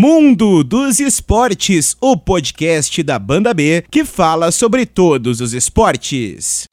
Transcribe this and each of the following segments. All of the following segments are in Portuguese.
Mundo dos Esportes, o podcast da Banda B que fala sobre todos os esportes.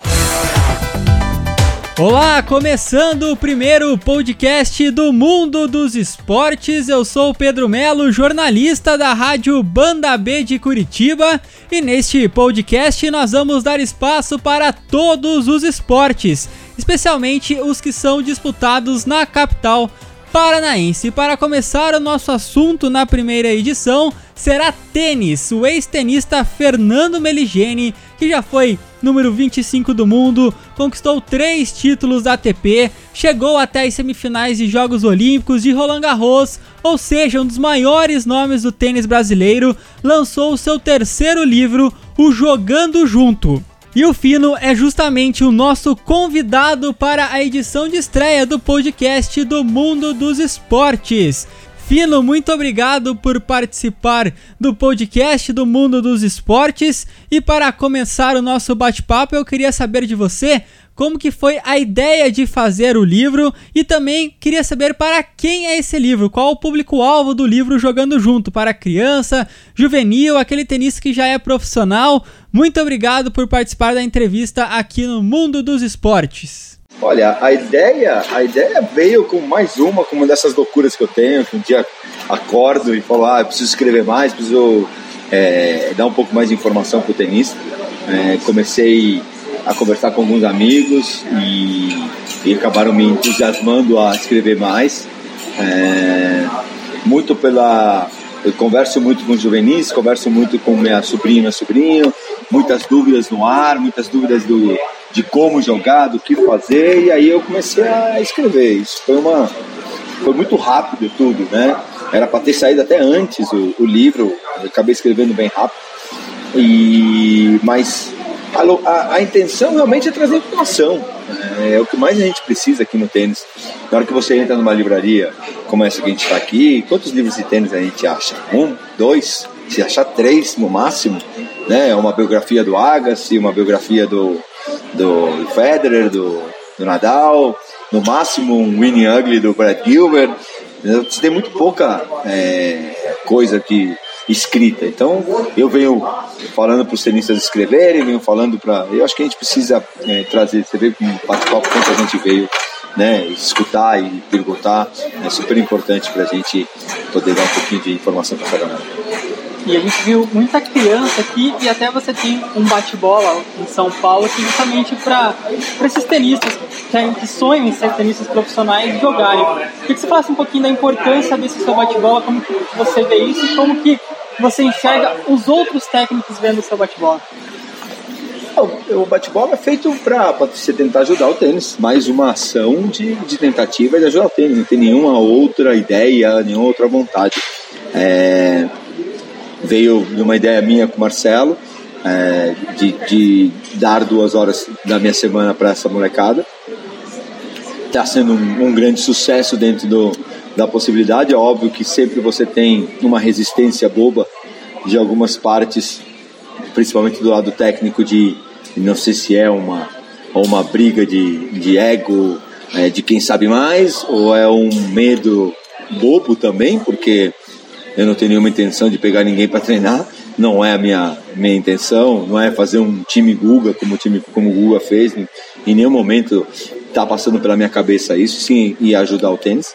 Olá, começando o primeiro podcast do Mundo dos Esportes. Eu sou o Pedro Melo, jornalista da Rádio Banda B de Curitiba, e neste podcast nós vamos dar espaço para todos os esportes, especialmente os que são disputados na capital paranaense. Para começar o nosso assunto na primeira edição, será tênis. O ex-tenista Fernando Meligeni, que já foi número 25 do mundo, conquistou três títulos da ATP, chegou até as semifinais de Jogos Olímpicos de Roland Garros, ou seja, um dos maiores nomes do tênis brasileiro, lançou o seu terceiro livro, O Jogando Junto. E o Fino é justamente o nosso convidado para a edição de estreia do podcast do Mundo dos Esportes. Fino, muito obrigado por participar do podcast do Mundo dos Esportes. E para começar o nosso bate-papo, eu queria saber de você como que foi a ideia de fazer o livro e também queria saber para quem é esse livro, qual o público-alvo do livro Jogando Junto, para criança, juvenil, aquele tenista que já é profissional. Muito obrigado por participar da entrevista aqui no Mundo dos Esportes. Olha, a ideia, a ideia veio com mais uma, com uma dessas loucuras que eu tenho, que um dia acordo e falo, ah, preciso escrever mais, preciso é, dar um pouco mais de informação para o tenista. É, comecei a conversar com alguns amigos e, e acabaram me entusiasmando a escrever mais. É, muito pela. Eu converso muito com os juvenis, converso muito com minha sobrinha meu sobrinho, muitas dúvidas no ar, muitas dúvidas do, de como jogar, do que fazer, e aí eu comecei a escrever. Isso foi uma. Foi muito rápido tudo, né? Era para ter saído até antes o, o livro, eu acabei escrevendo bem rápido. E, mas a, a, a, intenção realmente é trazer informação. É, é, o que mais a gente precisa aqui no tênis. Na hora que você entra numa livraria, como essa que a gente está aqui, quantos livros de tênis a gente acha? Um, dois, se achar três no máximo, né? Uma biografia do Agassi, uma biografia do, do Federer, do, do Nadal, no máximo um Winnie Ugly do Brad Gilbert. Você tem muito pouca é, coisa que escrita. Então, eu venho falando para os tenistas escreverem, venho falando para. Eu acho que a gente precisa é, trazer, você vê como bate-papo quanto a gente veio né, escutar e perguntar, é super importante para a gente poder dar um pouquinho de informação para cada um. E a gente viu muita criança aqui e até você tem um bate-bola em São Paulo que justamente para esses tenistas que sonham em ser tenistas profissionais jogarem. Queria que você falasse um pouquinho da importância desse seu bate-bola, como que você vê isso e como que você enxerga os outros técnicos vendo o seu bate-bola? O bate-bola é feito para você tentar ajudar o tênis. Mais uma ação de, de tentativa de ajudar o tênis. Não tem nenhuma outra ideia, nenhuma outra vontade. É, veio de uma ideia minha com o Marcelo, é, de, de, dar duas horas da minha semana para essa molecada. Está sendo um, um, grande sucesso dentro do, da possibilidade. É óbvio que sempre você tem uma resistência boba de algumas partes, principalmente do lado técnico, de não sei se é uma, uma briga de, de ego é, de quem sabe mais, ou é um medo bobo também, porque eu não tenho nenhuma intenção de pegar ninguém para treinar, não é a minha, minha intenção, não é fazer um time Guga como o time como o Guga fez, em nenhum momento está passando pela minha cabeça isso, sim, e ajudar o tênis.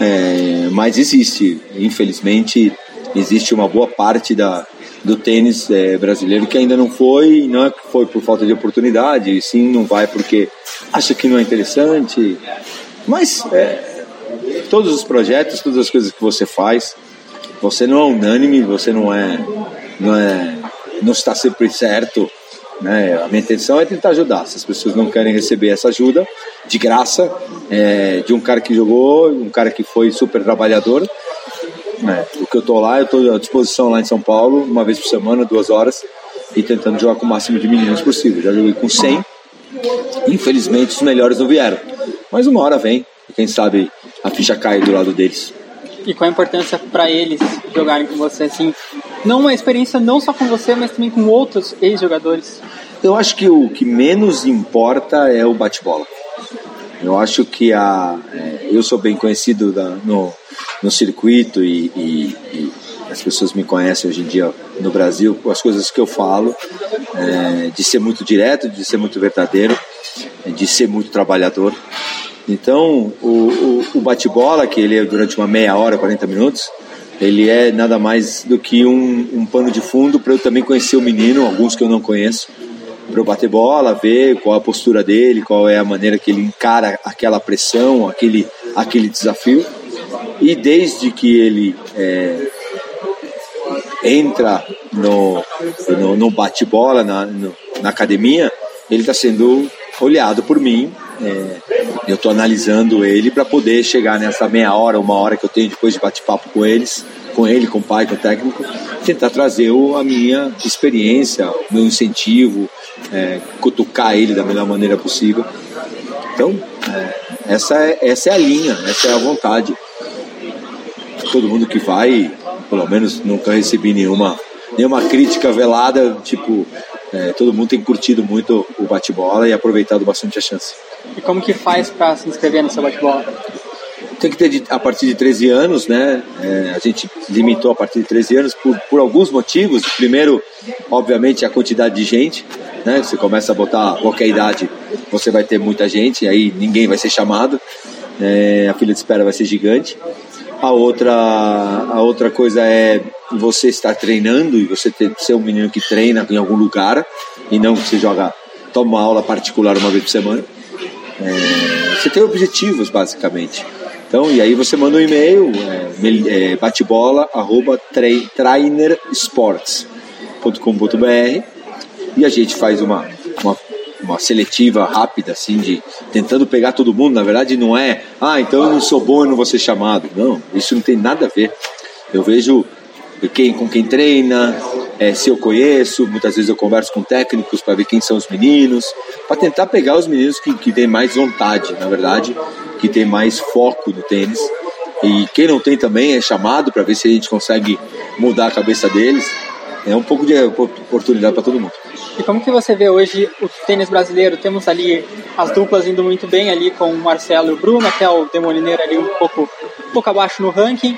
É, mas existe, infelizmente, existe uma boa parte da, do tênis é, brasileiro que ainda não foi, não é que foi por falta de oportunidade, sim, não vai porque acha que não é interessante. Mas é, todos os projetos, todas as coisas que você faz, você não é unânime, você não é, não é, não está sempre certo. Né? A minha intenção é tentar ajudar. Se as pessoas não querem receber essa ajuda de graça é, de um cara que jogou, um cara que foi super trabalhador, né? o que eu estou lá, eu estou à disposição lá em São Paulo, uma vez por semana, duas horas, e tentando jogar com o máximo de meninos possível. Já joguei com 100, infelizmente os melhores não vieram, mas uma hora vem, e quem sabe a ficha cai do lado deles e qual a importância para eles jogarem com você, assim, não uma experiência não só com você, mas também com outros ex-jogadores? Eu acho que o que menos importa é o bate-bola. Eu acho que a, é, eu sou bem conhecido da, no, no circuito e, e, e, as pessoas me conhecem hoje em dia no Brasil, com as coisas que eu falo, é, de ser muito direto, de ser muito verdadeiro, de ser muito trabalhador. Então, o, o, o bate-bola, que ele é durante uma meia hora, 40 minutos, ele é nada mais do que um, um pano de fundo para eu também conhecer o menino, alguns que eu não conheço, para eu bater bola, ver qual a postura dele, qual é a maneira que ele encara aquela pressão, aquele, aquele desafio. E desde que ele é, entra no, no, no bate-bola, na, na academia, ele está sendo olhado por mim. É, eu estou analisando ele para poder chegar nessa meia hora, uma hora que eu tenho depois de bate-papo com eles, com ele, com o pai, com o técnico, tentar trazer a minha experiência, o meu incentivo, é, cutucar ele da melhor maneira possível. Então, é, essa, é, essa é a linha, essa é a vontade. Todo mundo que vai, pelo menos nunca recebi nenhuma, nenhuma crítica velada, tipo, é, todo mundo tem curtido muito o bate-bola e aproveitado bastante a chance. E como que faz para se inscrever no seu bate-bola? Tem que ter a partir de 13 anos, né? É, a gente limitou a partir de 13 anos por, por alguns motivos. Primeiro, obviamente, a quantidade de gente. Né? Você começa a botar qualquer idade, você vai ter muita gente, aí ninguém vai ser chamado. É, a fila de espera vai ser gigante. A outra, a outra coisa é você estar treinando e você ter, ser um menino que treina em algum lugar e não que você joga, toma uma aula particular uma vez por semana. É, você tem objetivos, basicamente. Então, e aí você manda um e-mail, é, é, batebola, arroba trainersports.com.br e a gente faz uma, uma uma seletiva rápida, assim, de tentando pegar todo mundo. Na verdade, não é, ah, então eu não sou bom, eu não vou ser chamado. Não, isso não tem nada a ver. Eu vejo quem, com quem treina, é, se eu conheço, muitas vezes eu converso com técnicos para ver quem são os meninos, para tentar pegar os meninos que, que têm mais vontade, na verdade, que têm mais foco no tênis. E quem não tem também é chamado para ver se a gente consegue mudar a cabeça deles. É um pouco de oportunidade para todo mundo. E como que você vê hoje o tênis brasileiro? Temos ali as duplas indo muito bem ali com o Marcelo e o Bruno, até o Demolineiro ali um pouco, um pouco abaixo no ranking.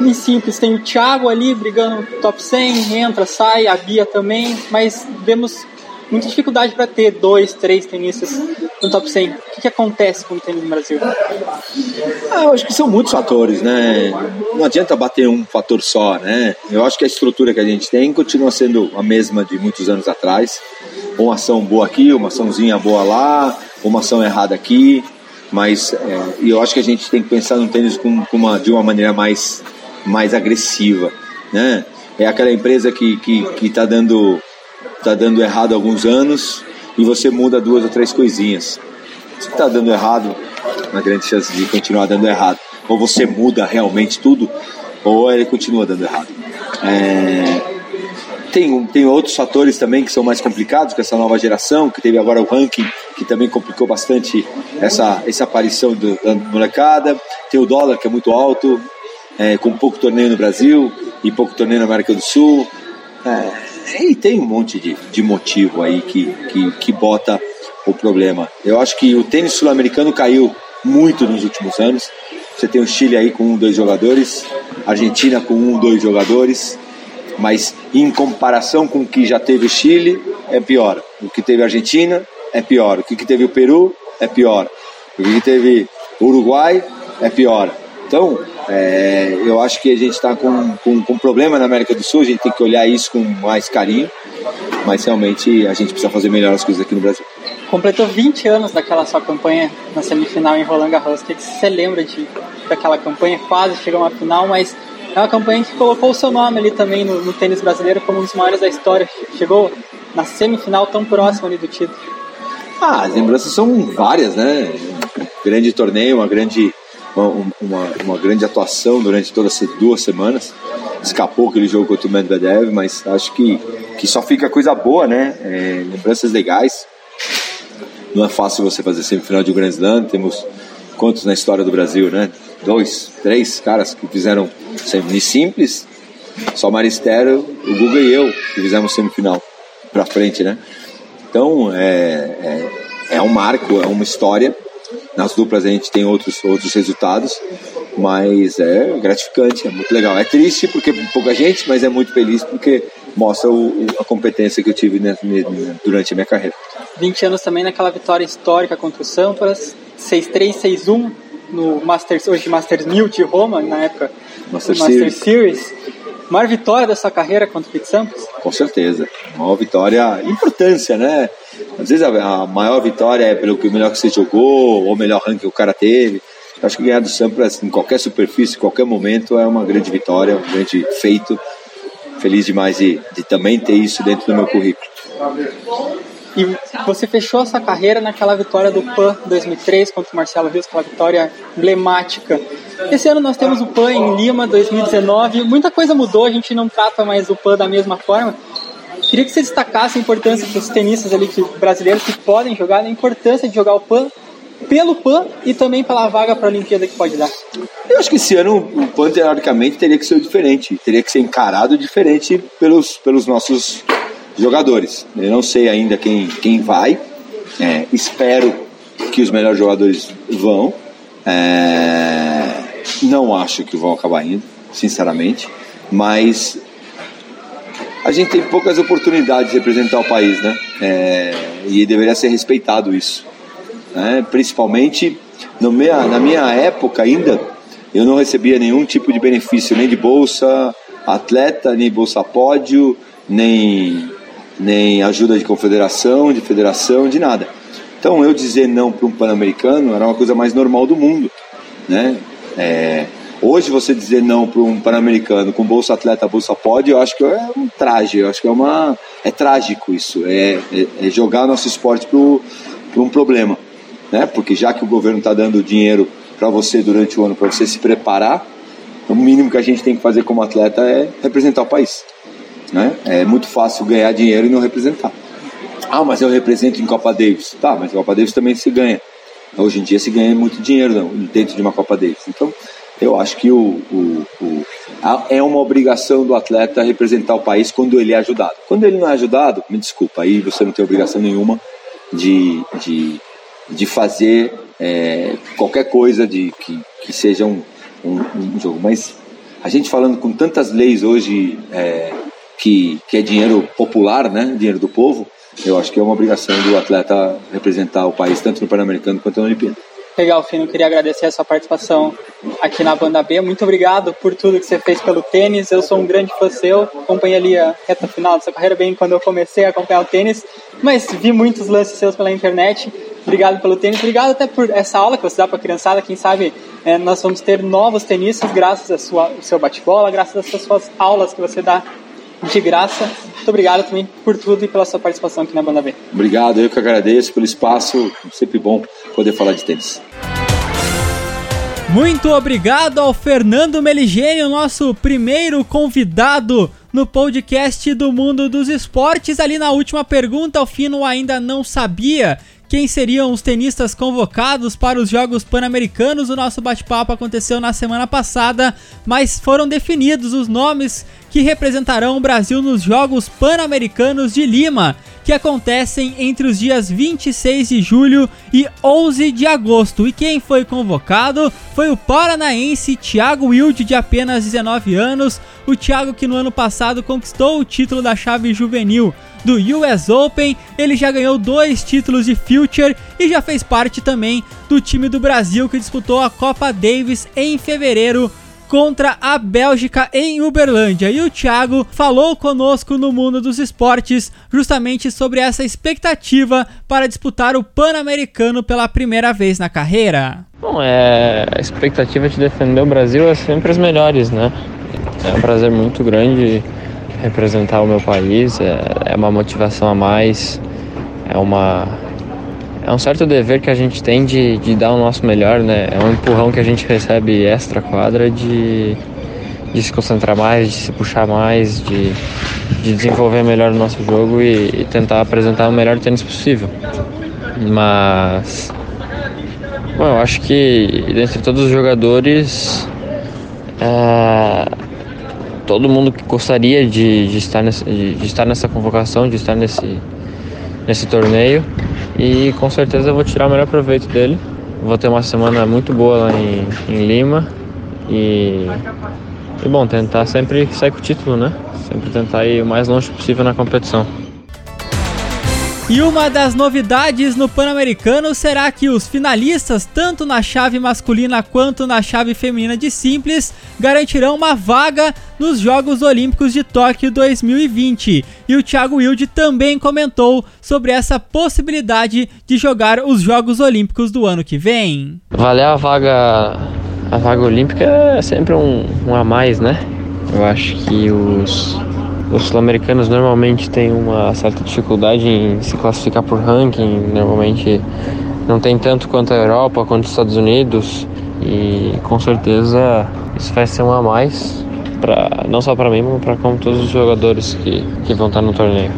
Em simples, tem o Thiago ali brigando top 100, entra, sai, a Bia também, mas vemos muita dificuldade para ter dois, três tenistas no top 100. O que, que acontece com o tênis no Brasil? Ah, eu acho que são muitos fatores, né? Não adianta bater um fator só, né? Eu acho que a estrutura que a gente tem continua sendo a mesma de muitos anos atrás. Uma ação boa aqui, uma açãozinha boa lá, uma ação errada aqui. Mas é, eu acho que a gente tem que pensar no tênis com, com uma, de uma maneira mais, mais agressiva, né? É aquela empresa que que, que tá dando está dando errado há alguns anos e você muda duas ou três coisinhas. Se está dando errado, uma grande chance de continuar dando errado. Ou você muda realmente tudo, ou ele continua dando errado. É... Tem, tem outros fatores também que são mais complicados com essa nova geração, que teve agora o ranking, que também complicou bastante essa, essa aparição do, da molecada. Tem o dólar, que é muito alto, é, com pouco torneio no Brasil e pouco torneio na América do Sul. É, e tem um monte de, de motivo aí que, que, que bota o problema. Eu acho que o tênis sul-americano caiu muito nos últimos anos. Você tem o Chile aí com um, dois jogadores, Argentina com um, dois jogadores, mas em comparação com o que já teve o Chile, é pior. O que teve a Argentina é pior. O que teve o Peru é pior. O que teve o Uruguai é pior. Então, é, eu acho que a gente está com, com, com problema na América do Sul, a gente tem que olhar isso com mais carinho, mas realmente a gente precisa fazer melhor as coisas aqui no Brasil. Completou 20 anos daquela sua campanha na semifinal em Roland Garros. O que você lembra de, daquela campanha? Quase chegou uma final, mas é uma campanha que colocou o seu nome ali também no, no tênis brasileiro como um dos maiores da história. Chegou na semifinal tão próximo ali do título. Ah, as lembranças são várias, né? Um grande torneio, uma grande uma, uma, grande atuação durante todas essas duas semanas. Escapou aquele jogo contra o Medvedev, mas acho que, que só fica coisa boa, né? É, lembranças legais. Não é fácil você fazer semifinal de um Grand Slam. Temos quantos na história do Brasil, né? Dois, três caras que fizeram semi simples. Só Maristero, o Guga e eu que fizemos semifinal pra frente, né? Então é, é, é um marco, é uma história nas duplas a gente tem outros, outros resultados, mas é gratificante, é muito legal. É triste porque pouca gente, mas é muito feliz porque mostra o, a competência que eu tive durante a minha carreira. 20 anos também naquela vitória histórica contra o Sampras, 6-3, 6-1 no Masters, hoje Masters 1000 de Roma, na época Master, Master Series. Series. Maior vitória da sua carreira contra o Pete Sampras? Com certeza. Maior vitória, importância, né? Às vezes a, maior vitória é pelo que melhor que você jogou, ou melhor ranking que o cara teve. Acho que ganhar do Sampras em qualquer superfície, em qualquer momento, é uma grande vitória, um grande feito. Feliz demais de, de também ter isso dentro do meu currículo. E você fechou essa carreira naquela vitória do PAN 2003 contra o Marcelo Rios, aquela vitória emblemática. Esse ano nós temos o PAN em Lima 2019. Muita coisa mudou, a gente não trata mais o PAN da mesma forma. Queria que você destacasse a importância dos tenistas ali que, brasileiros que podem jogar, a importância de jogar o PAN pelo PAN e também pela vaga para a Olimpíada que pode dar. Eu acho que esse ano o PAN, teoricamente, teria que ser diferente, teria que ser encarado diferente pelos, pelos nossos jogadores. Eu não sei ainda quem, quem vai, é, espero que os melhores jogadores vão. É, não acho que vão acabar indo, sinceramente, mas a gente tem poucas oportunidades de representar o país, né? É, e deveria ser respeitado isso. Né? Principalmente minha, na minha época ainda, eu não recebia nenhum tipo de benefício, nem de bolsa atleta, nem bolsa pódio, nem nem ajuda de confederação, de federação, de nada. Então eu dizer não para um pan-americano era uma coisa mais normal do mundo, né? É, hoje você dizer não para um pan-americano com bolsa atleta, bolsa pode, eu acho que é um traje, eu acho que é uma é trágico isso, é, é, é jogar nosso esporte para um problema, né? Porque já que o governo está dando dinheiro para você durante o ano para você se preparar, o mínimo que a gente tem que fazer como atleta é representar o país. Né? É muito fácil ganhar dinheiro e não representar. Ah, mas eu represento em Copa Davis. Tá, mas Copa Davis também se ganha. Hoje em dia se ganha muito dinheiro dentro de uma Copa Davis. Então, eu acho que o, o, o, é uma obrigação do atleta representar o país quando ele é ajudado. Quando ele não é ajudado, me desculpa, aí você não tem obrigação nenhuma de, de, de fazer é, qualquer coisa de, que, que seja um, um, um, jogo. Mas a gente falando com tantas leis hoje é, que, que é dinheiro popular, né, dinheiro do povo, eu acho que é uma obrigação do atleta representar o país tanto no Pan-Americano quanto na Olimpíada. Legal, Fino. Queria agradecer a sua participação aqui na Banda B. Muito obrigado por tudo que você fez pelo tênis. Eu sou um grande fã seu. Acompanhei ali a reta final da sua carreira bem quando eu comecei a acompanhar o tênis, mas vi muitos lances seus pela internet. Obrigado pelo tênis. Obrigado até por essa aula que você dá para a criançada. Quem sabe é, nós vamos ter novos tenistas graças ao seu bate-bola, graças às suas aulas que você dá de graça. Muito obrigado também por tudo e pela sua participação aqui na Banda B. Obrigado, eu que agradeço pelo espaço. Sempre bom poder falar de tênis. Muito obrigado ao Fernando Meligeni, o nosso primeiro convidado no podcast do Mundo dos Esportes. Ali na última pergunta, o Fino ainda não sabia quem seriam os tenistas convocados para os Jogos Pan-Americanos. O nosso bate-papo aconteceu na semana passada, mas foram definidos os nomes que representarão o Brasil nos Jogos Pan-Americanos de Lima, que acontecem entre os dias 26 de julho e 11 de agosto. E quem foi convocado foi o paranaense Thiago Wilde, de apenas 19 anos. O Thiago que no ano passado conquistou o título da chave juvenil do US Open, ele já ganhou dois títulos de Future e já fez parte também do time do Brasil que disputou a Copa Davis em fevereiro contra a Bélgica em Uberlândia. E o Thiago falou conosco no mundo dos esportes justamente sobre essa expectativa para disputar o Pan-Americano pela primeira vez na carreira. Bom, é, a expectativa de defender o Brasil é sempre as melhores, né? É um prazer muito grande representar o meu país, é, é uma motivação a mais, é uma é um certo dever que a gente tem de, de dar o nosso melhor, né? É um empurrão que a gente recebe extra quadra de, de se concentrar mais, de se puxar mais, de, de desenvolver melhor o nosso jogo e, e tentar apresentar o melhor tênis possível. Mas bom, eu acho que dentre todos os jogadores é, todo mundo que gostaria de, de, estar nesse, de, de estar nessa convocação, de estar nesse, nesse torneio e com certeza eu vou tirar o melhor proveito dele. Vou ter uma semana muito boa lá em, em Lima E, e bom, tentar sempre sair com o título, né? Sempre tentar ir o mais longe possível na competição. E uma das novidades no Pan-Americano será que os finalistas, tanto na chave masculina quanto na chave feminina de simples, garantirão uma vaga nos Jogos Olímpicos de Tóquio 2020. E o Thiago Wilde também comentou sobre essa possibilidade de jogar os Jogos Olímpicos do ano que vem. Valer a vaga, a vaga olímpica é sempre um, um a mais, né? Eu acho que os os sul-americanos normalmente têm uma certa dificuldade em se classificar por ranking, normalmente não tem tanto quanto a Europa, quanto os Estados Unidos, e com certeza isso vai ser um a mais, pra, não só para mim, mas para como todos os jogadores que, que vão estar no torneio.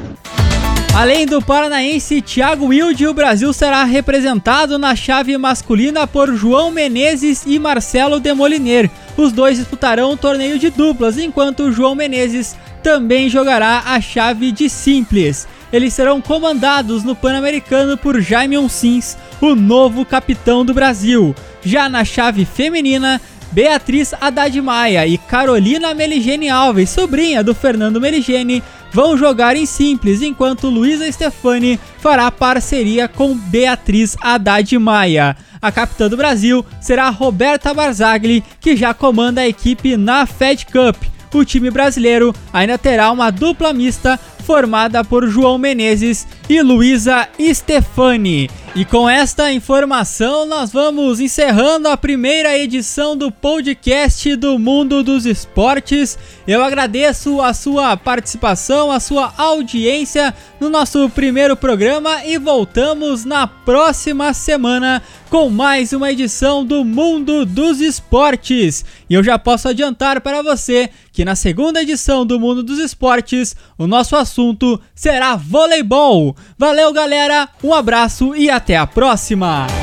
Além do paranaense Thiago Wilde, o Brasil será representado na chave masculina por João Menezes e Marcelo Demoliner. Os dois disputarão o torneio de duplas, enquanto João Menezes também jogará a chave de simples. Eles serão comandados no Pan-Americano por Jaime Onsins, o novo capitão do Brasil. Já na chave feminina, Beatriz Haddad Maia e Carolina Meligene Alves, sobrinha do Fernando Meligene, vão jogar em simples, enquanto Luísa Stefani fará parceria com Beatriz Haddad Maia. A capitã do Brasil será Roberta Barzagli, que já comanda a equipe na Fed Cup o time brasileiro ainda terá uma dupla mista formada por João Menezes e Luísa Stefani. E com esta informação, nós vamos encerrando a primeira edição do podcast do Mundo dos Esportes. Eu agradeço a sua participação, a sua audiência no nosso primeiro programa e voltamos na próxima semana com mais uma edição do Mundo dos Esportes. E eu já posso adiantar para você que na segunda edição do Mundo dos Esportes, o nosso assunto será voleibol. Valeu, galera, um abraço e até a próxima!